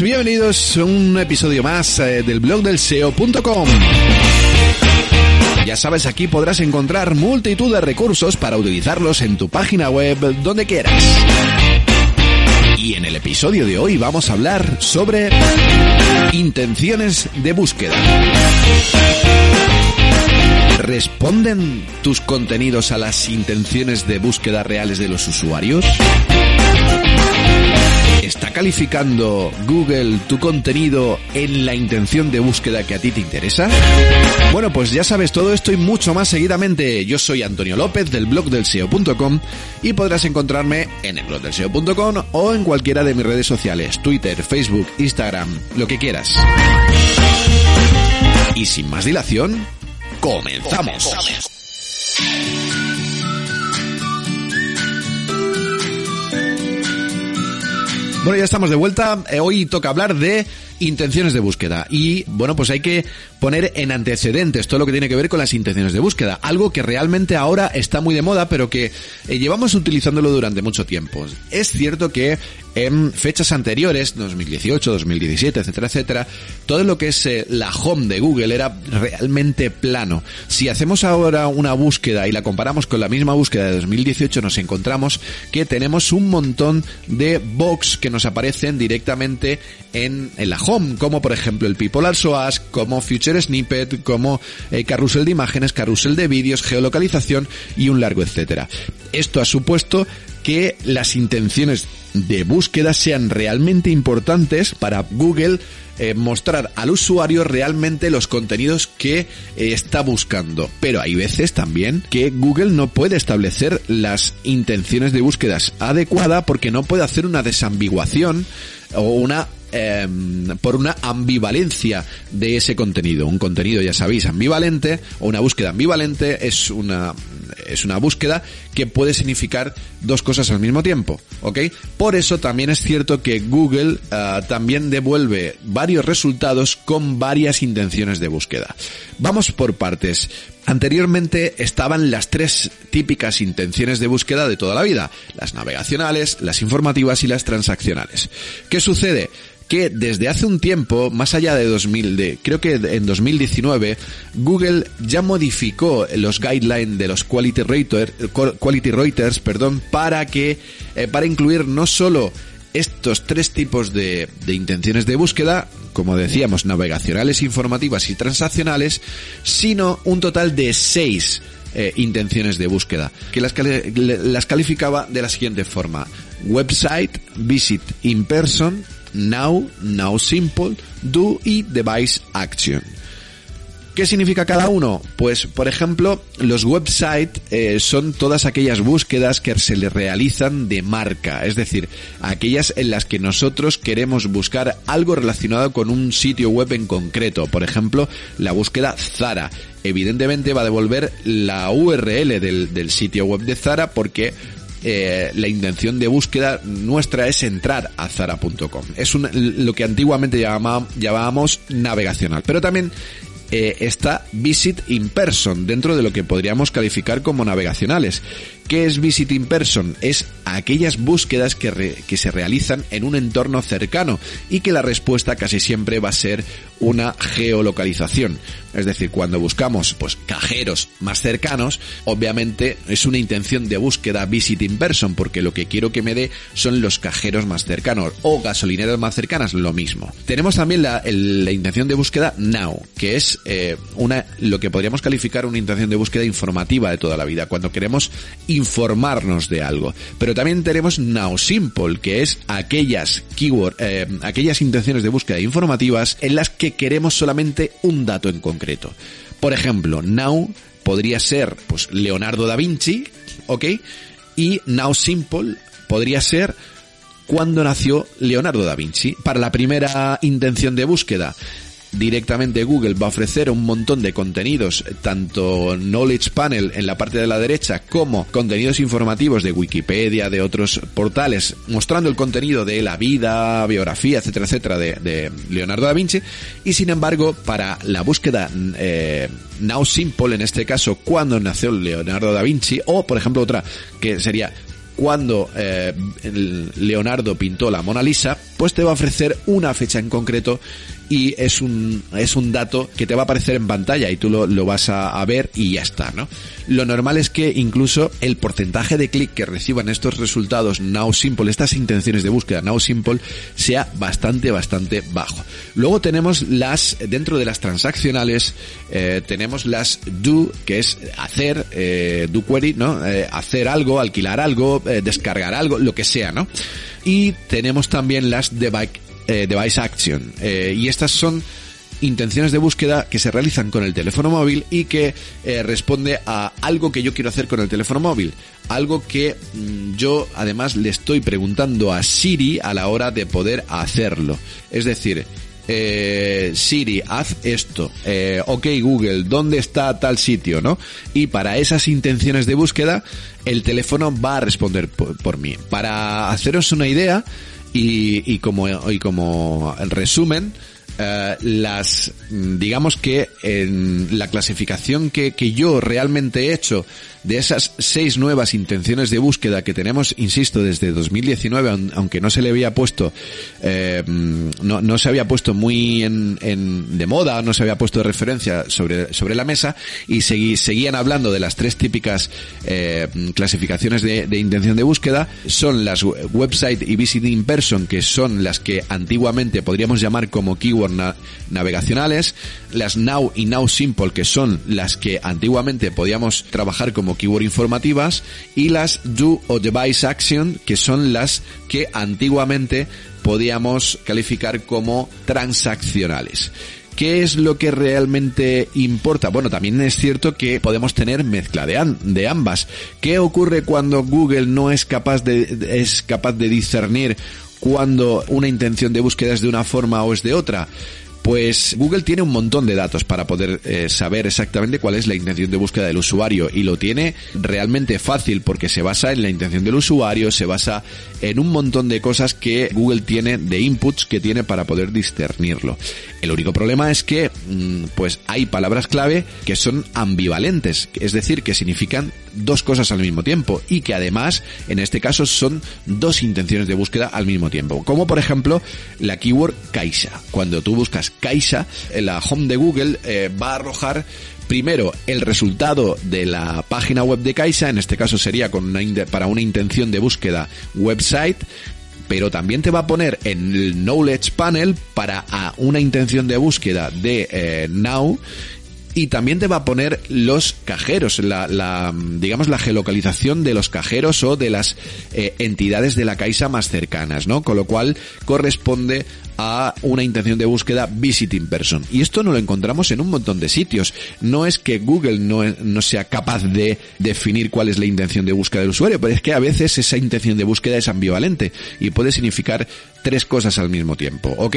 Bienvenidos a un episodio más eh, del blog del SEO.com. Ya sabes, aquí podrás encontrar multitud de recursos para utilizarlos en tu página web donde quieras. Y en el episodio de hoy vamos a hablar sobre intenciones de búsqueda. ¿Responden tus contenidos a las intenciones de búsqueda reales de los usuarios? ¿Está calificando Google tu contenido en la intención de búsqueda que a ti te interesa? Bueno, pues ya sabes todo esto y mucho más seguidamente. Yo soy Antonio López del blog del SEO.com y podrás encontrarme en el blog del SEO.com o en cualquiera de mis redes sociales, Twitter, Facebook, Instagram, lo que quieras. Y sin más dilación, comenzamos. Bueno, ya estamos de vuelta. Eh, hoy toca hablar de intenciones de búsqueda. Y bueno, pues hay que poner en antecedentes todo lo que tiene que ver con las intenciones de búsqueda. Algo que realmente ahora está muy de moda, pero que eh, llevamos utilizándolo durante mucho tiempo. Es cierto que en fechas anteriores, 2018, 2017, etcétera, etcétera, todo lo que es eh, la home de Google era realmente plano. Si hacemos ahora una búsqueda y la comparamos con la misma búsqueda de 2018, nos encontramos que tenemos un montón de box que nos aparecen directamente en, la home, como por ejemplo el People Also Ask, como Future Snippet, como eh, carrusel de imágenes, carrusel de vídeos, geolocalización y un largo etcétera. Esto ha supuesto que las intenciones de búsqueda sean realmente importantes para Google eh, mostrar al usuario realmente los contenidos que eh, está buscando. Pero hay veces también que Google no puede establecer las intenciones de búsquedas adecuada porque no puede hacer una desambiguación o una eh, por una ambivalencia de ese contenido. Un contenido, ya sabéis, ambivalente o una búsqueda ambivalente es una es una búsqueda que puede significar dos cosas al mismo tiempo, ¿ok? Por eso también es cierto que Google uh, también devuelve varios resultados con varias intenciones de búsqueda. Vamos por partes. Anteriormente estaban las tres típicas intenciones de búsqueda de toda la vida, las navegacionales, las informativas y las transaccionales. ¿Qué sucede? Que desde hace un tiempo, más allá de 2000, de, creo que en 2019, Google ya modificó los guidelines de los quality, rater, quality raters, perdón, para que, eh, para incluir no solo estos tres tipos de, de, intenciones de búsqueda, como decíamos, navegacionales, informativas y transaccionales, sino un total de seis eh, intenciones de búsqueda, que las, las calificaba de la siguiente forma. Website, visit in person, now, now simple, do y device action. ¿Qué significa cada uno? Pues, por ejemplo, los websites eh, son todas aquellas búsquedas que se le realizan de marca, es decir, aquellas en las que nosotros queremos buscar algo relacionado con un sitio web en concreto. Por ejemplo, la búsqueda Zara. Evidentemente va a devolver la URL del, del sitio web de Zara porque eh, la intención de búsqueda nuestra es entrar a zara.com. Es un, lo que antiguamente llamábamos, navegacional. Pero también eh, está Visit in Person, dentro de lo que podríamos calificar como navegacionales. ¿Qué es Visit in Person? Es aquellas búsquedas que, que se realizan en un entorno cercano y que la respuesta casi siempre va a ser una geolocalización. Es decir, cuando buscamos pues cajeros más cercanos, obviamente es una intención de búsqueda visit in person, porque lo que quiero que me dé son los cajeros más cercanos o gasolineras más cercanas, lo mismo. Tenemos también la, intención de búsqueda now, que es eh, una lo que podríamos calificar una intención de búsqueda informativa de toda la vida, cuando queremos informarnos de algo. Pero también tenemos Now Simple, que es aquellas keyword, eh, aquellas intenciones de búsqueda informativas en las que queremos solamente un dato en concreto. Por ejemplo, Now podría ser pues Leonardo da Vinci, ¿ok? Y Now Simple podría ser cuando nació Leonardo da Vinci. Para la primera intención de búsqueda, directamente Google va a ofrecer un montón de contenidos, tanto Knowledge Panel en la parte de la derecha como contenidos informativos de Wikipedia, de otros portales, mostrando el contenido de la vida, biografía, etcétera, etcétera, de, Leonardo da Vinci. Y sin embargo, para la búsqueda eh, Now Simple, en este caso, cuando nació Leonardo da Vinci, o por ejemplo otra que sería cuando eh, Leonardo pintó la Mona Lisa, pues te va a ofrecer una fecha en concreto y es un, es un dato que te va a aparecer en pantalla y tú lo, lo vas a, ver y ya está, ¿no? Lo normal es que incluso el porcentaje de clic que reciban estos resultados Now Simple, estas intenciones de búsqueda Now Simple, sea bastante, bastante bajo. Luego tenemos las, dentro de las transaccionales, eh, tenemos las do, que es hacer, eh, do query, ¿no? Eh, hacer algo, alquilar algo, eh, descargar algo, lo que sea, ¿no? Y tenemos también las device eh, device Action. Eh, y estas son intenciones de búsqueda que se realizan con el teléfono móvil y que eh, responde a algo que yo quiero hacer con el teléfono móvil. Algo que mm, yo además le estoy preguntando a Siri a la hora de poder hacerlo. Es decir, Siri, haz esto. ok, Google, ¿dónde está tal sitio? ¿No? Y para esas intenciones de búsqueda, el teléfono va a responder por mí. Para haceros una idea, y, y como, y como resumen, eh, las, digamos que en la clasificación que, que yo realmente he hecho de esas seis nuevas intenciones de búsqueda que tenemos, insisto, desde 2019, aunque no se le había puesto, eh, no, no, se había puesto muy en, en, de moda, no se había puesto de referencia sobre, sobre la mesa y seguí, seguían hablando de las tres típicas eh, clasificaciones de, de, intención de búsqueda, son las website y visiting person, que son las que antiguamente podríamos llamar como keyword navegacionales, las now y now simple, que son las que antiguamente podíamos trabajar como keyword informativas, y las do o device action, que son las que antiguamente podíamos calificar como transaccionales. ¿Qué es lo que realmente importa? Bueno, también es cierto que podemos tener mezcla de, de ambas. ¿Qué ocurre cuando Google no es capaz de, es capaz de discernir cuando una intención de búsqueda es de una forma o es de otra? Pues Google tiene un montón de datos para poder eh, saber exactamente cuál es la intención de búsqueda del usuario y lo tiene realmente fácil porque se basa en la intención del usuario, se basa en un montón de cosas que Google tiene, de inputs que tiene para poder discernirlo. El único problema es que mm, pues hay palabras clave que son ambivalentes, es decir, que significan dos cosas al mismo tiempo y que además en este caso son dos intenciones de búsqueda al mismo tiempo, como por ejemplo la keyword Caixa. Cuando tú buscas Caixa, la home de Google eh, va a arrojar primero el resultado de la página web de Caixa, en este caso sería con una, para una intención de búsqueda website, pero también te va a poner en el Knowledge Panel para una intención de búsqueda de eh, Now y también te va a poner los cajeros, la, la digamos la geolocalización de los cajeros o de las eh, entidades de la Caixa más cercanas, ¿no? Con lo cual corresponde a una intención de búsqueda visiting person. Y esto no lo encontramos en un montón de sitios. No es que Google no, no sea capaz de definir cuál es la intención de búsqueda del usuario, pero es que a veces esa intención de búsqueda es ambivalente y puede significar tres cosas al mismo tiempo, ¿ok?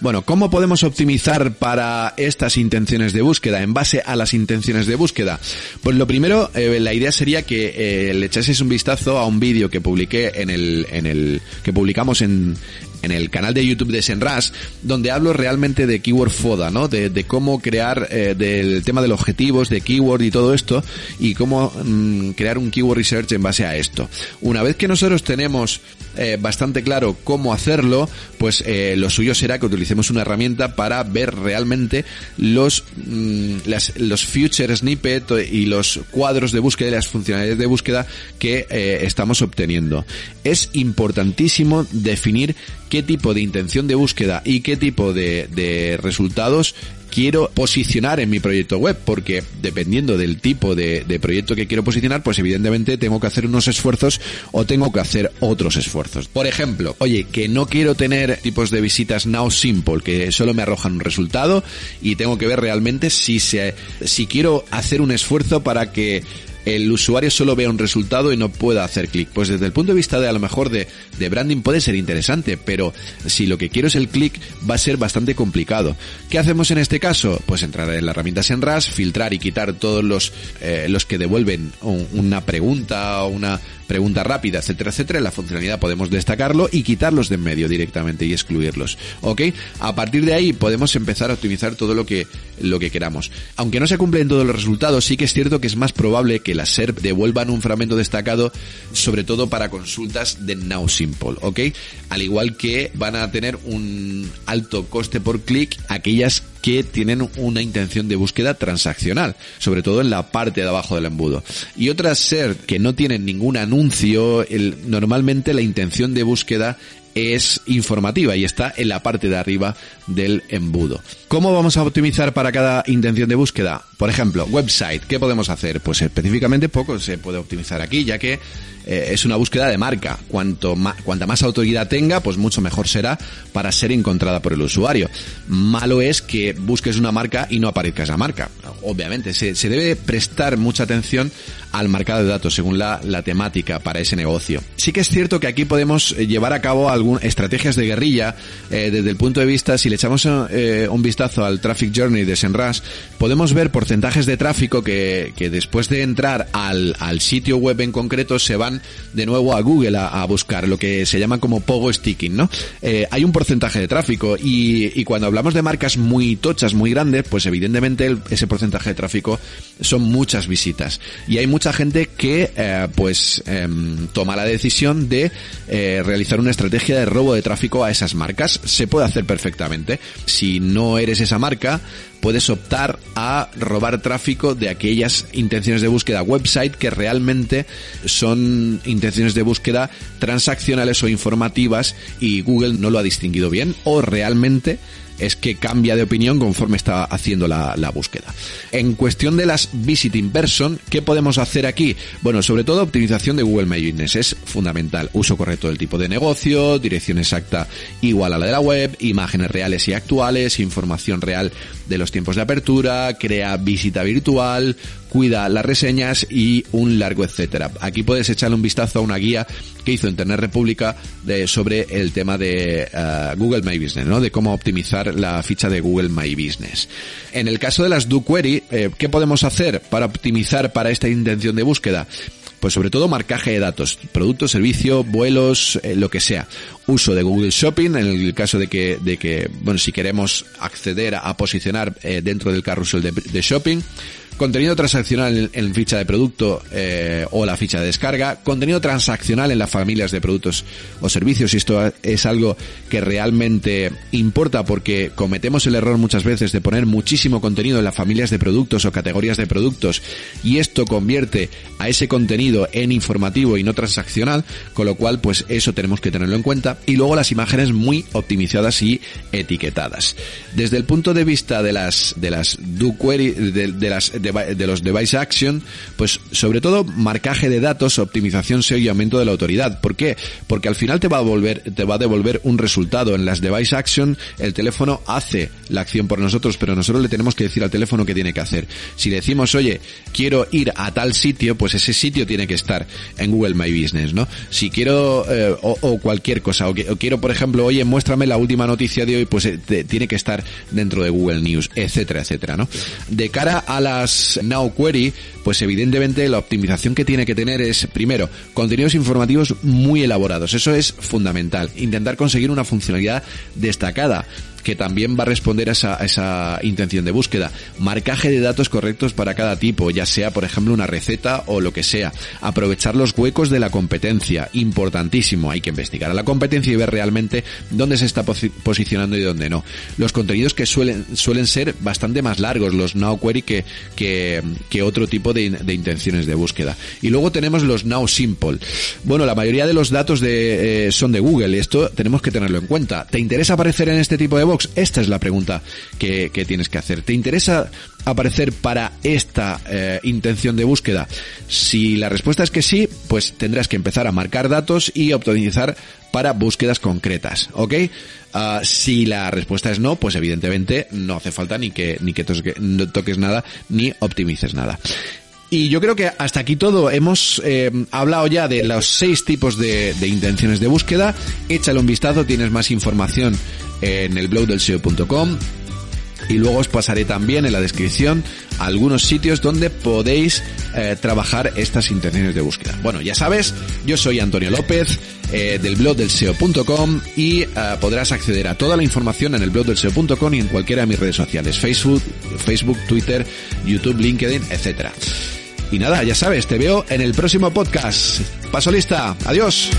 Bueno, ¿cómo podemos optimizar para estas intenciones de búsqueda en base a las intenciones de búsqueda? Pues lo primero, eh, la idea sería que eh, le echases un vistazo a un vídeo que publiqué en el, en el, que publicamos en, en el canal de YouTube de Senras, donde hablo realmente de Keyword Foda, ¿no? De, cómo crear, eh, del tema de los objetivos, de Keyword y todo esto, y cómo mm, crear un Keyword Research en base a esto. Una vez que nosotros tenemos eh, bastante claro cómo hacerlo, pues eh, lo suyo será que utilicemos una herramienta para ver realmente los, mm, las, los future snippet y los cuadros de búsqueda y las funcionalidades de búsqueda que estamos obteniendo. Es importantísimo definir qué tipo de intención de búsqueda y qué tipo de, de resultados quiero posicionar en mi proyecto web, porque dependiendo del tipo de, de proyecto que quiero posicionar, pues evidentemente tengo que hacer unos esfuerzos o tengo que hacer otros esfuerzos. Por ejemplo, oye, que no quiero tener tipos de visitas now simple, que solo me arrojan un resultado y tengo que ver realmente si se, si quiero hacer un esfuerzo para que el usuario solo vea un resultado y no pueda hacer clic. Pues desde el punto de vista de a lo mejor de, branding puede ser interesante, pero si lo que quiero es el clic va a ser bastante complicado. ¿Qué hacemos en este caso? Pues entrar en la herramienta SEMrush, filtrar y quitar todos los, eh, los que devuelven un, una pregunta o una pregunta rápida, etcétera, etcétera. En la funcionalidad podemos destacarlo y quitarlos de en medio directamente y excluirlos. ¿Ok? A partir de ahí podemos empezar a optimizar todo lo que, lo que queramos. Aunque no se cumplen todos los resultados, sí que es cierto que es más probable que las SERP devuelvan un fragmento destacado, sobre todo para consultas de Now Simple, ¿ok? Al igual que van a tener un alto coste por clic aquellas que tienen una intención de búsqueda transaccional, sobre todo en la parte de abajo del embudo. Y otras SERP que no tienen ningún anuncio, el, normalmente la intención de búsqueda es informativa y está en la parte de arriba del embudo. ¿Cómo vamos a optimizar para cada intención de búsqueda? Por ejemplo, website, ¿qué podemos hacer? Pues específicamente poco se puede optimizar aquí, ya que eh, es una búsqueda de marca. Cuanto más, cuanta más autoridad tenga, pues mucho mejor será para ser encontrada por el usuario. Malo es que busques una marca y no aparezca esa marca. Obviamente, se, debe prestar mucha atención al marcado de datos según la, la temática para ese negocio. Sí que es cierto que aquí podemos llevar a cabo algunas estrategias de guerrilla eh, desde el punto de vista, si le echamos eh, un vistazo al Traffic Journey de Senras, podemos ver porcentajes de tráfico que, que después de entrar al, al sitio web en concreto se van de nuevo a Google a, buscar lo que se llama como pogo sticking, ¿no? Eh, hay un porcentaje de tráfico y, y, cuando hablamos de marcas muy tochas, muy grandes, pues evidentemente el, ese porcentaje de tráfico son muchas visitas y hay mucha gente que eh, pues eh, toma la decisión de eh, realizar una estrategia de robo de tráfico a esas marcas. Se puede hacer perfectamente. Si no eres esa marca, puedes optar a robar tráfico de aquellas intenciones de búsqueda website que realmente son intenciones de búsqueda transaccionales o informativas y Google no lo ha distinguido bien o realmente es que cambia de opinión conforme está haciendo la, búsqueda. En cuestión de las visiting person, ¿qué podemos hacer aquí? Bueno, sobre todo optimización de Google My Business es fundamental. Uso correcto del tipo de negocio, dirección exacta igual a la de la web, imágenes reales y actuales, información real de los tiempos de apertura, crea visita virtual, cuida las reseñas y un largo etcétera. Aquí puedes echarle un vistazo a una guía que hizo Internet República de, sobre el tema de uh, Google My Business, ¿no? De cómo optimizar la ficha de Google My Business. En el caso de las do query, eh, ¿qué podemos hacer para optimizar para esta intención de búsqueda? Pues sobre todo marcaje de datos, producto, servicio, vuelos, eh, lo que sea. Uso de Google Shopping en el caso de que, de que bueno, si queremos acceder a, posicionar eh, dentro del carrusel de shopping contenido transaccional en, en ficha de producto eh, o la ficha de descarga, contenido transaccional en las familias de productos o servicios, y esto es algo que realmente importa porque cometemos el error muchas veces de poner muchísimo contenido en las familias de productos o categorías de productos. Y esto convierte a ese contenido en informativo y no transaccional, con lo cual pues eso tenemos que tenerlo en cuenta. Y luego las imágenes muy optimizadas y etiquetadas. Desde el punto de vista de las de las do query de, las de, los device action, pues sobre todo marcaje de datos, optimización SEO y aumento de la autoridad. ¿Por qué? Porque al final te va a volver, te va a devolver un resultado. En las device action, el teléfono hace la acción por nosotros, pero nosotros le tenemos que decir al teléfono qué tiene que hacer. Si decimos, oye, quiero ir a tal sitio, pues ese sitio tiene que estar en Google My Business, ¿no? Si quiero, eh, o, cualquier cosa, o, quiero, por ejemplo, oye, muéstrame la última noticia de hoy, pues eh, tiene que estar dentro de Google News, etcétera, etcétera, ¿no? De cara a las Now Query, pues evidentemente la optimización que tiene que tener es, primero, contenidos informativos muy elaborados. Eso es fundamental. Intentar conseguir una funcionalidad destacada que también va a responder a esa, a esa, intención de búsqueda. Marcaje de datos correctos para cada tipo, ya sea, por ejemplo, una receta o lo que sea. Aprovechar los huecos de la competencia, importantísimo. Hay que investigar a la competencia y ver realmente dónde se está posi posicionando y dónde no. Los contenidos que suelen, suelen ser bastante más largos, los now query, que, que, que otro tipo de de, de intenciones de búsqueda. Y luego tenemos los Now Simple. Bueno, la mayoría de los datos de, eh, son de Google y esto tenemos que tenerlo en cuenta. ¿Te interesa aparecer en este tipo de box? Esta es la pregunta que, tienes que hacer. ¿Te interesa aparecer para esta eh, intención de búsqueda? Si la respuesta es que sí, pues tendrás que empezar a marcar datos y optimizar para búsquedas concretas, ¿ok? Ah, si la respuesta es no, pues evidentemente no hace falta ni que ni que no toques nada ni optimices nada. Y yo creo que hasta aquí todo. Hemos eh, hablado ya de los seis tipos de, intenciones de búsqueda. Échale un vistazo, tienes más información en el blog del SEO.com y luego os pasaré también en la descripción algunos sitios donde podéis eh, trabajar estas intenciones de búsqueda. Bueno, ya sabes, yo soy Antonio López eh, del blog del SEO.com y podrás acceder a toda la información en el blog del SEO.com y en cualquiera de mis redes sociales, Facebook, Facebook, Twitter, YouTube, LinkedIn, etcétera. Y nada, ya sabes, te veo en el próximo podcast. Paso lista. Adiós.